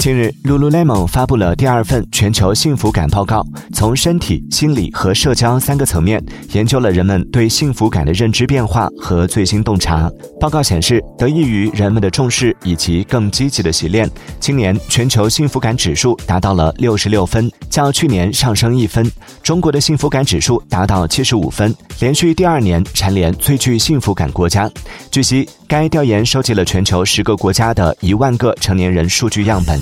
近日，Lululemon 发布了第二份全球幸福感报告，从身体、心理和社交三个层面研究了人们对幸福感的认知变化和最新洞察。报告显示，得益于人们的重视以及更积极的习练，今年全球幸福感指数达到了六十六分，较去年上升一分。中国的幸福感指数达到七十五分，连续第二年蝉联最具幸福感国家。据悉，该调研收集了全球十个国家的一万个成年人数据样本。